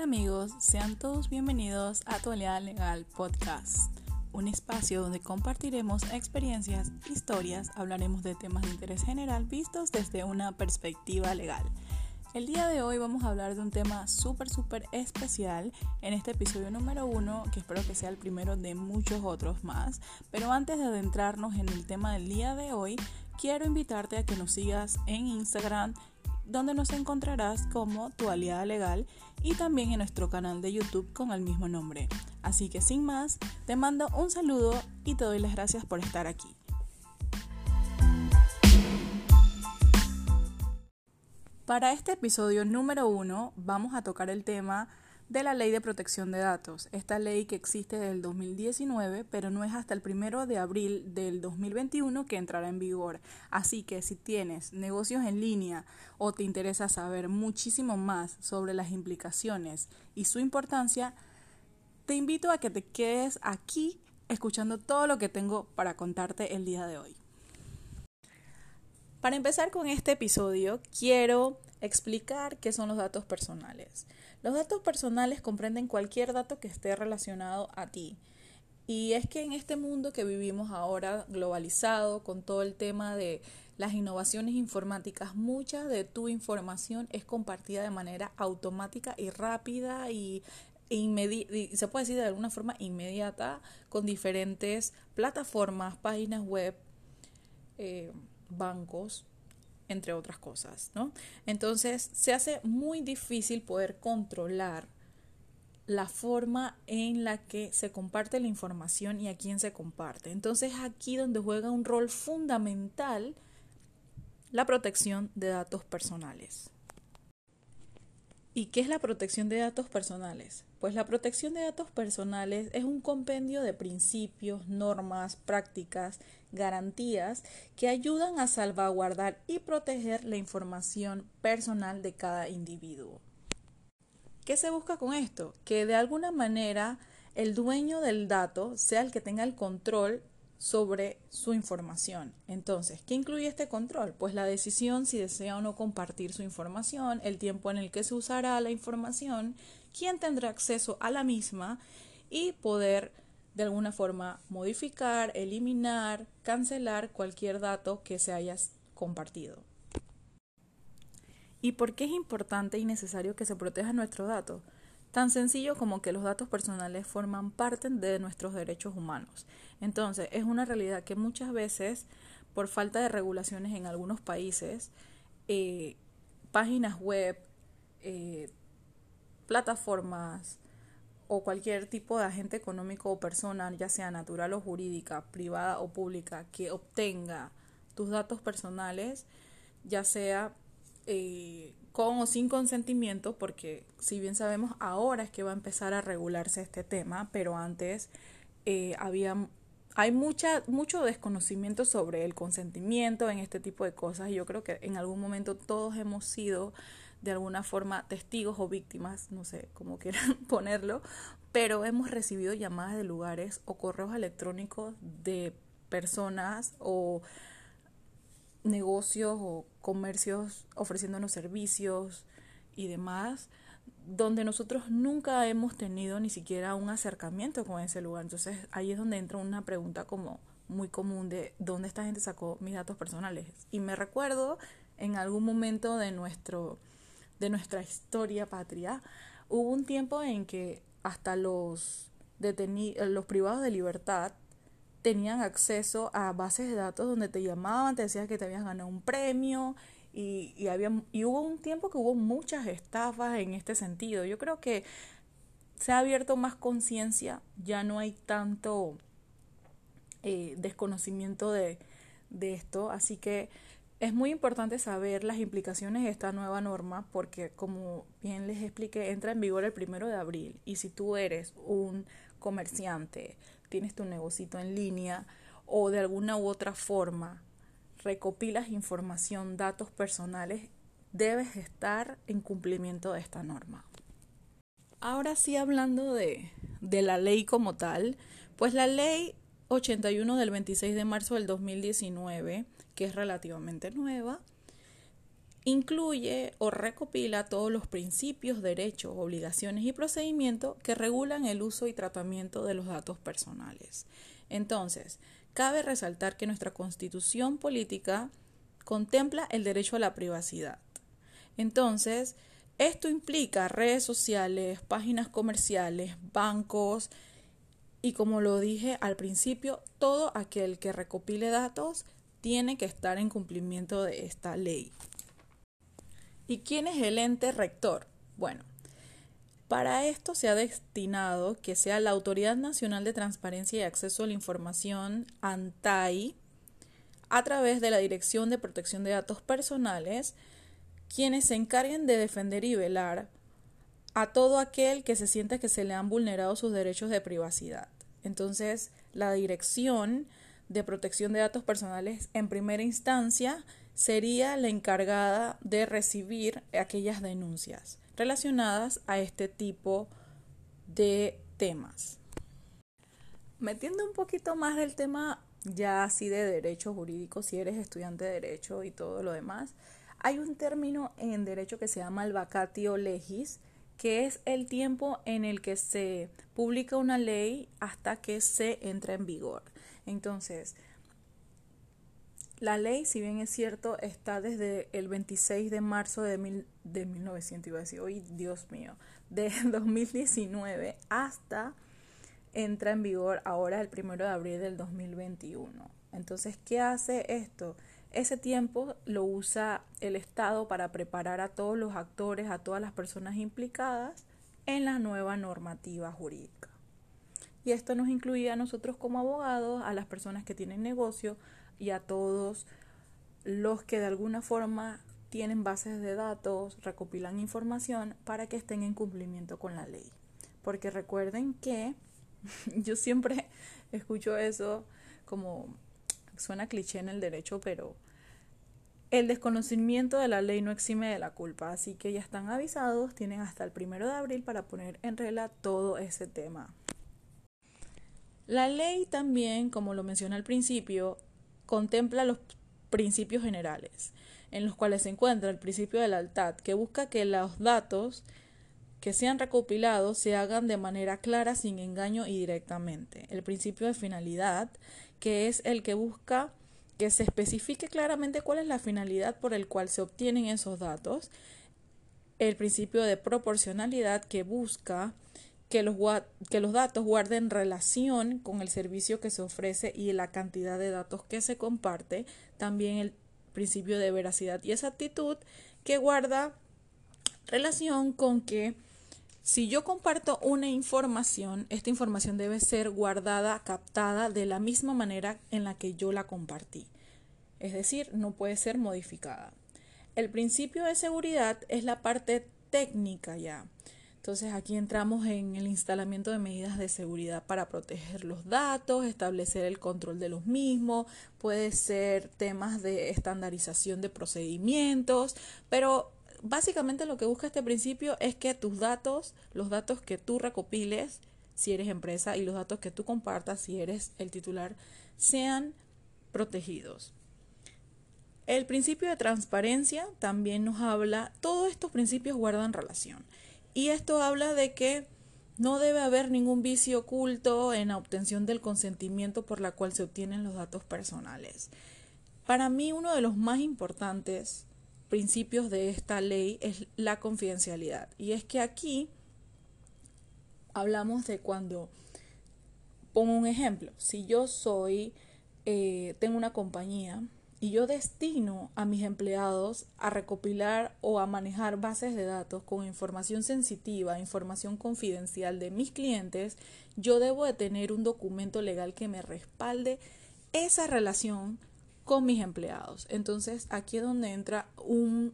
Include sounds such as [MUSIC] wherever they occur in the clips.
Amigos, sean todos bienvenidos a Actualidad Legal Podcast, un espacio donde compartiremos experiencias, historias, hablaremos de temas de interés general vistos desde una perspectiva legal. El día de hoy vamos a hablar de un tema súper, súper especial en este episodio número uno, que espero que sea el primero de muchos otros más. Pero antes de adentrarnos en el tema del día de hoy, quiero invitarte a que nos sigas en Instagram, donde nos encontrarás como tu aliada legal y también en nuestro canal de YouTube con el mismo nombre. Así que sin más, te mando un saludo y te doy las gracias por estar aquí. Para este episodio número uno vamos a tocar el tema de la Ley de Protección de Datos. Esta ley que existe desde el 2019, pero no es hasta el primero de abril del 2021 que entrará en vigor. Así que si tienes negocios en línea o te interesa saber muchísimo más sobre las implicaciones y su importancia, te invito a que te quedes aquí escuchando todo lo que tengo para contarte el día de hoy. Para empezar con este episodio, quiero explicar qué son los datos personales. Los datos personales comprenden cualquier dato que esté relacionado a ti. Y es que en este mundo que vivimos ahora globalizado, con todo el tema de las innovaciones informáticas, mucha de tu información es compartida de manera automática y rápida y, se puede decir de alguna forma inmediata con diferentes plataformas, páginas web. Eh, bancos, entre otras cosas, ¿no? Entonces se hace muy difícil poder controlar la forma en la que se comparte la información y a quién se comparte. Entonces aquí donde juega un rol fundamental la protección de datos personales. ¿Y qué es la protección de datos personales? Pues la protección de datos personales es un compendio de principios, normas, prácticas, garantías que ayudan a salvaguardar y proteger la información personal de cada individuo. ¿Qué se busca con esto? Que de alguna manera el dueño del dato sea el que tenga el control sobre su información. Entonces, ¿qué incluye este control? Pues la decisión si desea o no compartir su información, el tiempo en el que se usará la información, quién tendrá acceso a la misma y poder de alguna forma modificar, eliminar, cancelar cualquier dato que se haya compartido. ¿Y por qué es importante y necesario que se proteja nuestro dato? Tan sencillo como que los datos personales forman parte de nuestros derechos humanos. Entonces, es una realidad que muchas veces, por falta de regulaciones en algunos países, eh, páginas web, eh, plataformas o cualquier tipo de agente económico o persona, ya sea natural o jurídica, privada o pública, que obtenga tus datos personales, ya sea eh, con o sin consentimiento, porque si bien sabemos ahora es que va a empezar a regularse este tema, pero antes eh, había hay mucha, mucho desconocimiento sobre el consentimiento en este tipo de cosas y yo creo que en algún momento todos hemos sido de alguna forma testigos o víctimas, no sé cómo [LAUGHS] quieran ponerlo, pero hemos recibido llamadas de lugares o correos electrónicos de personas o negocios o comercios ofreciéndonos servicios y demás, donde nosotros nunca hemos tenido ni siquiera un acercamiento con ese lugar. Entonces ahí es donde entra una pregunta como muy común de dónde esta gente sacó mis datos personales. Y me recuerdo en algún momento de nuestro de nuestra historia patria, hubo un tiempo en que hasta los detenidos, los privados de libertad tenían acceso a bases de datos donde te llamaban, te decían que te habías ganado un premio y, y, había, y hubo un tiempo que hubo muchas estafas en este sentido. Yo creo que se ha abierto más conciencia, ya no hay tanto eh, desconocimiento de, de esto, así que es muy importante saber las implicaciones de esta nueva norma porque, como bien les expliqué, entra en vigor el primero de abril y si tú eres un comerciante, tienes tu negocito en línea o de alguna u otra forma recopilas información, datos personales, debes estar en cumplimiento de esta norma. Ahora sí, hablando de, de la ley como tal, pues la ley 81 del 26 de marzo del 2019 que es relativamente nueva, incluye o recopila todos los principios, derechos, obligaciones y procedimientos que regulan el uso y tratamiento de los datos personales. Entonces, cabe resaltar que nuestra constitución política contempla el derecho a la privacidad. Entonces, esto implica redes sociales, páginas comerciales, bancos y como lo dije al principio, todo aquel que recopile datos tiene que estar en cumplimiento de esta ley. ¿Y quién es el ente rector? Bueno, para esto se ha destinado que sea la Autoridad Nacional de Transparencia y Acceso a la Información, ANTAI, a través de la Dirección de Protección de Datos Personales, quienes se encarguen de defender y velar a todo aquel que se sienta que se le han vulnerado sus derechos de privacidad. Entonces, la Dirección de Protección de Datos Personales en primera instancia sería la encargada de recibir aquellas denuncias relacionadas a este tipo de temas. Metiendo un poquito más del tema ya así de derecho jurídico, si eres estudiante de derecho y todo lo demás, hay un término en derecho que se llama el vacatio legis, que es el tiempo en el que se publica una ley hasta que se entra en vigor. Entonces, la ley, si bien es cierto, está desde el 26 de marzo de, mil, de 1900, iba a decir, hoy Dios mío, de [LAUGHS] 2019 hasta entra en vigor ahora el 1 de abril del 2021. Entonces, ¿qué hace esto? Ese tiempo lo usa el Estado para preparar a todos los actores, a todas las personas implicadas en la nueva normativa jurídica. Y esto nos incluye a nosotros como abogados, a las personas que tienen negocio, y a todos los que de alguna forma tienen bases de datos, recopilan información para que estén en cumplimiento con la ley. Porque recuerden que [LAUGHS] yo siempre [LAUGHS] escucho eso como suena cliché en el derecho, pero el desconocimiento de la ley no exime de la culpa, así que ya están avisados, tienen hasta el primero de abril para poner en regla todo ese tema. La ley también, como lo mencioné al principio, contempla los principios generales, en los cuales se encuentra el principio de lealtad, que busca que los datos que sean recopilados se hagan de manera clara, sin engaño y directamente. El principio de finalidad, que es el que busca que se especifique claramente cuál es la finalidad por el cual se obtienen esos datos. El principio de proporcionalidad, que busca que los, que los datos guarden relación con el servicio que se ofrece y la cantidad de datos que se comparte. También el principio de veracidad y exactitud que guarda relación con que si yo comparto una información, esta información debe ser guardada, captada de la misma manera en la que yo la compartí. Es decir, no puede ser modificada. El principio de seguridad es la parte técnica ya. Entonces aquí entramos en el instalamiento de medidas de seguridad para proteger los datos, establecer el control de los mismos, puede ser temas de estandarización de procedimientos, pero básicamente lo que busca este principio es que tus datos, los datos que tú recopiles, si eres empresa, y los datos que tú compartas, si eres el titular, sean protegidos. El principio de transparencia también nos habla, todos estos principios guardan relación. Y esto habla de que no debe haber ningún vicio oculto en la obtención del consentimiento por la cual se obtienen los datos personales. Para mí uno de los más importantes principios de esta ley es la confidencialidad. Y es que aquí hablamos de cuando, pongo un ejemplo, si yo soy, eh, tengo una compañía y yo destino a mis empleados a recopilar o a manejar bases de datos con información sensitiva, información confidencial de mis clientes, yo debo de tener un documento legal que me respalde esa relación con mis empleados. Entonces, aquí es donde entra un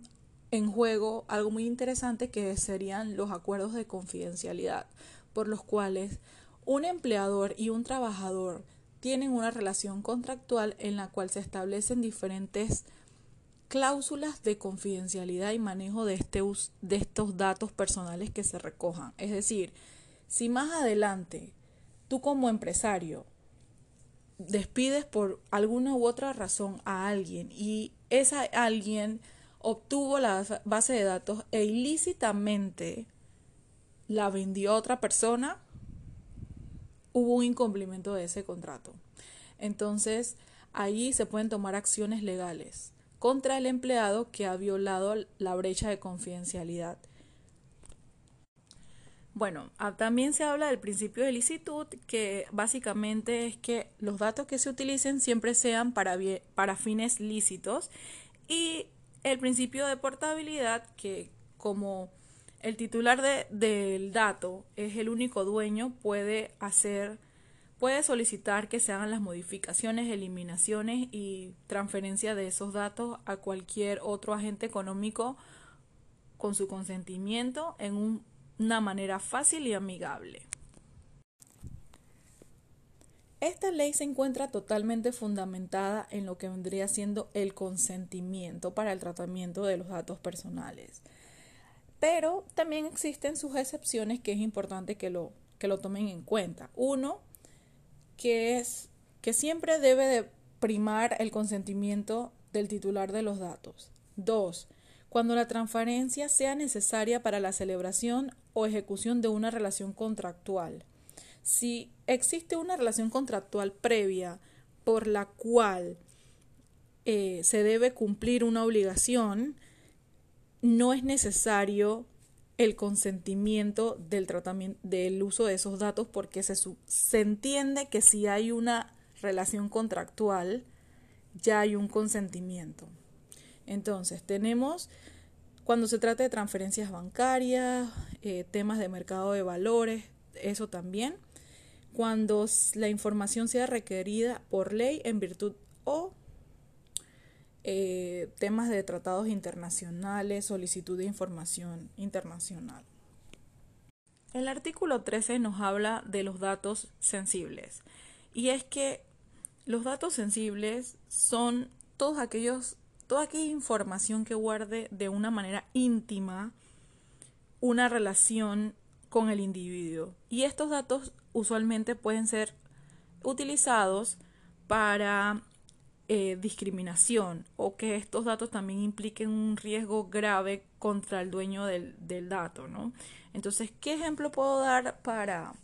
en juego algo muy interesante que serían los acuerdos de confidencialidad, por los cuales un empleador y un trabajador tienen una relación contractual en la cual se establecen diferentes cláusulas de confidencialidad y manejo de, este, de estos datos personales que se recojan. Es decir, si más adelante tú como empresario despides por alguna u otra razón a alguien y esa alguien obtuvo la base de datos e ilícitamente la vendió a otra persona, hubo un incumplimiento de ese contrato. Entonces, ahí se pueden tomar acciones legales contra el empleado que ha violado la brecha de confidencialidad. Bueno, ah, también se habla del principio de licitud, que básicamente es que los datos que se utilicen siempre sean para, para fines lícitos, y el principio de portabilidad, que como el titular del dato es el único dueño, puede hacer, puede solicitar que se hagan las modificaciones, eliminaciones y transferencia de esos datos a cualquier otro agente económico con su consentimiento en una manera fácil y amigable. Esta ley se encuentra totalmente fundamentada en lo que vendría siendo el consentimiento para el tratamiento de los datos personales. Pero también existen sus excepciones que es importante que lo, que lo tomen en cuenta. Uno, que es que siempre debe de primar el consentimiento del titular de los datos. Dos, cuando la transferencia sea necesaria para la celebración o ejecución de una relación contractual. Si existe una relación contractual previa por la cual eh, se debe cumplir una obligación, no es necesario el consentimiento del tratamiento del uso de esos datos porque se, se entiende que si hay una relación contractual ya hay un consentimiento. Entonces, tenemos cuando se trata de transferencias bancarias, eh, temas de mercado de valores, eso también. Cuando la información sea requerida por ley en virtud o eh, temas de tratados internacionales, solicitud de información internacional. El artículo 13 nos habla de los datos sensibles y es que los datos sensibles son todos aquellos, toda aquella información que guarde de una manera íntima una relación con el individuo y estos datos usualmente pueden ser utilizados para eh, discriminación o que estos datos también impliquen un riesgo grave contra el dueño del, dato, ¿no? Entonces, ¿qué ejemplo puedo dar para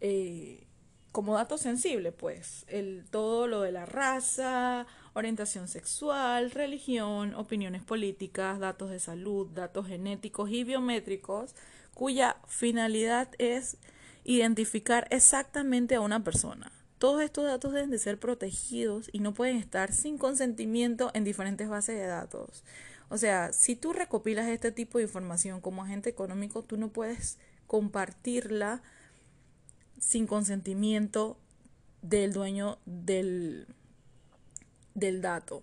eh, como dato sensible? Pues el, todo lo de la raza, orientación sexual, religión, opiniones políticas, datos de salud, datos genéticos y biométricos, cuya finalidad es identificar exactamente a una persona. Todos estos datos deben de ser protegidos y no pueden estar sin consentimiento en diferentes bases de datos. O sea, si tú recopilas este tipo de información como agente económico, tú no puedes compartirla sin consentimiento del dueño del, del dato.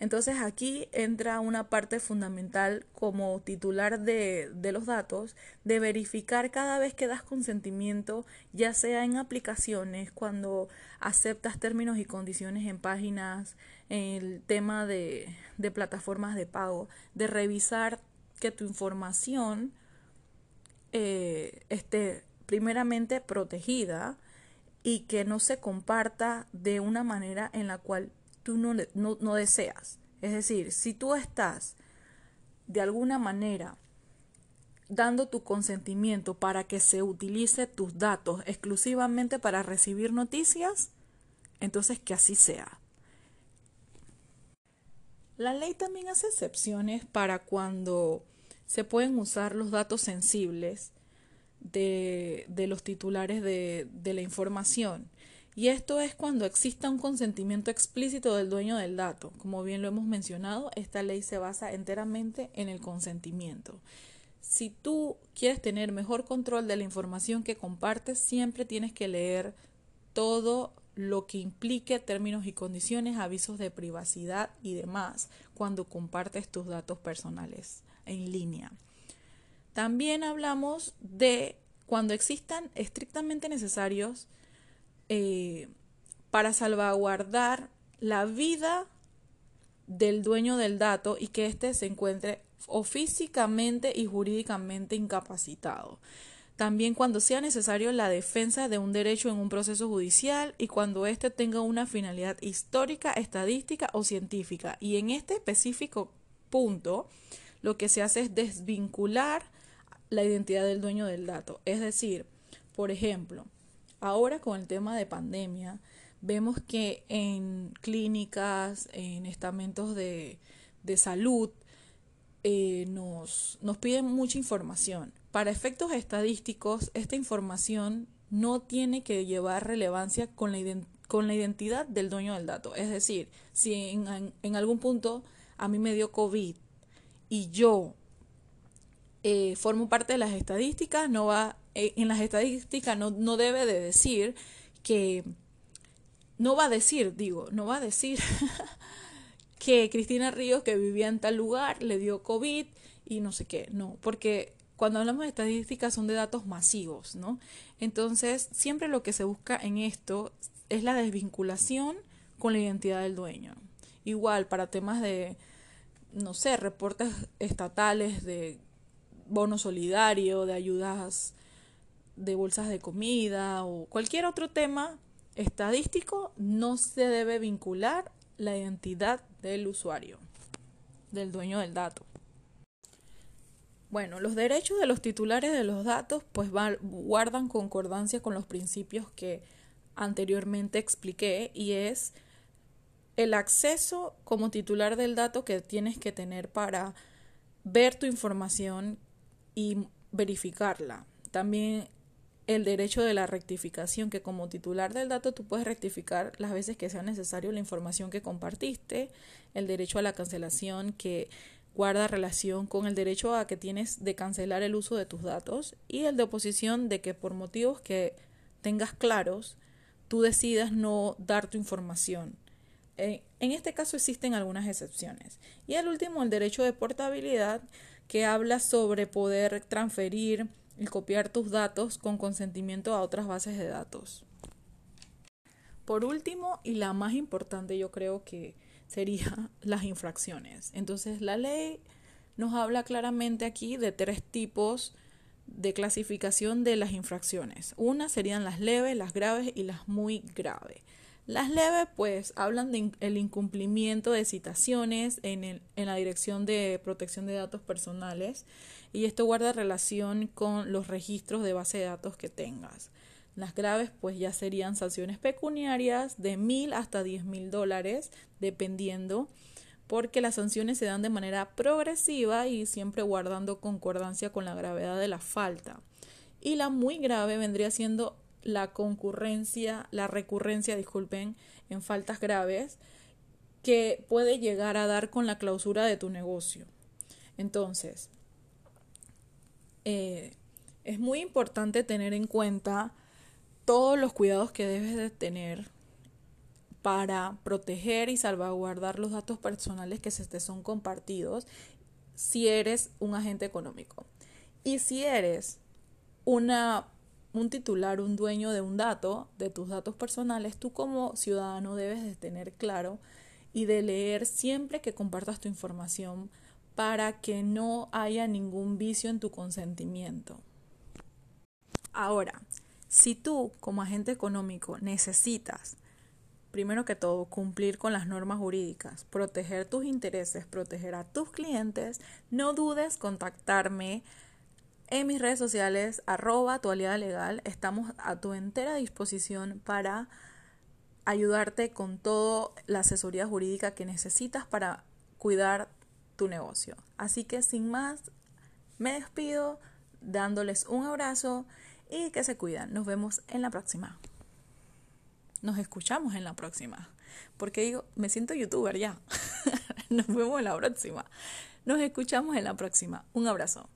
Entonces aquí entra una parte fundamental como titular de, los datos de verificar cada vez que das consentimiento, ya sea en aplicaciones, cuando aceptas términos y condiciones en páginas, el tema de, de plataformas de pago, de revisar que tu información eh, esté primeramente protegida y que no se comparta de una manera en la cual tú no, no, deseas. Es decir, si tú estás de alguna manera dando tu consentimiento para que se utilice tus datos exclusivamente para recibir noticias, entonces que así sea. La ley también hace excepciones para cuando se pueden usar los datos sensibles de, de los titulares de, de la información. Y esto es cuando exista un consentimiento explícito del dueño del dato. Como bien lo hemos mencionado, esta ley se basa enteramente en el consentimiento. Si tú quieres tener mejor control de la información que compartes, siempre tienes que leer todo lo que implique términos y condiciones, avisos de privacidad y demás cuando compartes tus datos personales en línea. También hablamos de cuando existan estrictamente necesarios eh, para salvaguardar la vida del dueño del dato y que éste se encuentre físicamente y jurídicamente incapacitado. También cuando sea necesario la defensa de un derecho en un proceso judicial y cuando éste tenga una finalidad histórica, estadística o científica. Y en este específico punto, lo que se hace es desvincular la identidad del dueño del dato. Es decir, por ejemplo, ahora con el tema de pandemia, vemos que en clínicas, en estamentos de, salud, eh, nos, nos piden mucha información. Para efectos estadísticos, esta información no tiene que llevar relevancia con la, con la identidad del dueño del dato. Es decir, si en, en algún punto a mí me dio COVID y yo eh, formo parte de las estadísticas, no va, eh, en las estadísticas no, no debe de decir que, no va a decir, digo, no va a decir [LAUGHS] que Cristina Ríos, que vivía en tal lugar, le dio COVID y no sé qué, no, porque cuando hablamos de estadísticas son de datos masivos, ¿no? Entonces, siempre lo que se busca en esto es la desvinculación con la identidad del dueño. Igual, para temas de, no sé, reportes estatales de bono solidario, de ayudas de bolsas de comida o cualquier otro tema estadístico, no se debe vincular la identidad del usuario, del dueño del dato. Bueno, los derechos de los titulares de los datos pues guardan concordancia con los principios que anteriormente expliqué y es el acceso como titular del dato que tienes que tener para ver tu información y verificarla. También el derecho de la rectificación, que como titular del dato tú puedes rectificar las veces que sea necesario la información que compartiste, el derecho a la cancelación que guarda relación con el derecho a que tienes de cancelar el uso de tus datos y el de oposición de que por motivos que tengas claros tú decidas no dar tu información. Eh, en este caso existen algunas excepciones. Y el último, el derecho de portabilidad, que habla sobre poder transferir y copiar tus datos con consentimiento a otras bases de datos. Por último, y la más importante yo creo que sería [LAUGHS] las infracciones. Entonces la ley nos habla claramente aquí de tres tipos de clasificación de las infracciones. Una serían las leves, las graves y las muy graves. Las leves, pues, hablan del incumplimiento de citaciones en, el, en la Dirección de Protección de Datos Personales y esto guarda relación con los registros de base de datos que tengas. Las graves, pues, ya serían sanciones pecuniarias de mil hasta diez mil dólares, dependiendo, porque las sanciones se dan de manera progresiva y siempre guardando concordancia con la gravedad de la falta. Y la muy grave vendría siendo la concurrencia, la recurrencia, disculpen, en faltas graves que puede llegar a dar con la clausura de tu negocio. Entonces, eh, es muy importante tener en cuenta todos los cuidados que debes de tener para proteger y salvaguardar los datos personales que se te son compartidos si eres un agente económico. Y si eres una un titular, un dueño de un dato, de tus datos personales, tú como ciudadano debes de tener claro y de leer siempre que compartas tu información para que no haya ningún vicio en tu consentimiento. Ahora, si tú como agente económico necesitas, primero que todo, cumplir con las normas jurídicas, proteger tus intereses, proteger a tus clientes, no dudes contactarme en mis redes sociales, arroba tu aliada legal, estamos a tu entera disposición para ayudarte con toda la asesoría jurídica que necesitas para cuidar tu negocio. Así que sin más, me despido dándoles un abrazo y que se cuidan. Nos vemos en la próxima. Nos escuchamos en la próxima. Porque digo, me siento youtuber ya. [LAUGHS] Nos vemos en la próxima. Nos escuchamos en la próxima. Un abrazo.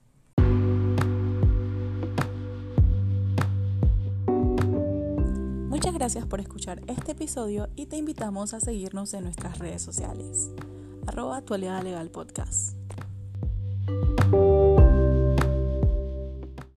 Muchas gracias por escuchar este episodio y te invitamos a seguirnos en nuestras redes sociales. Arroba Podcast.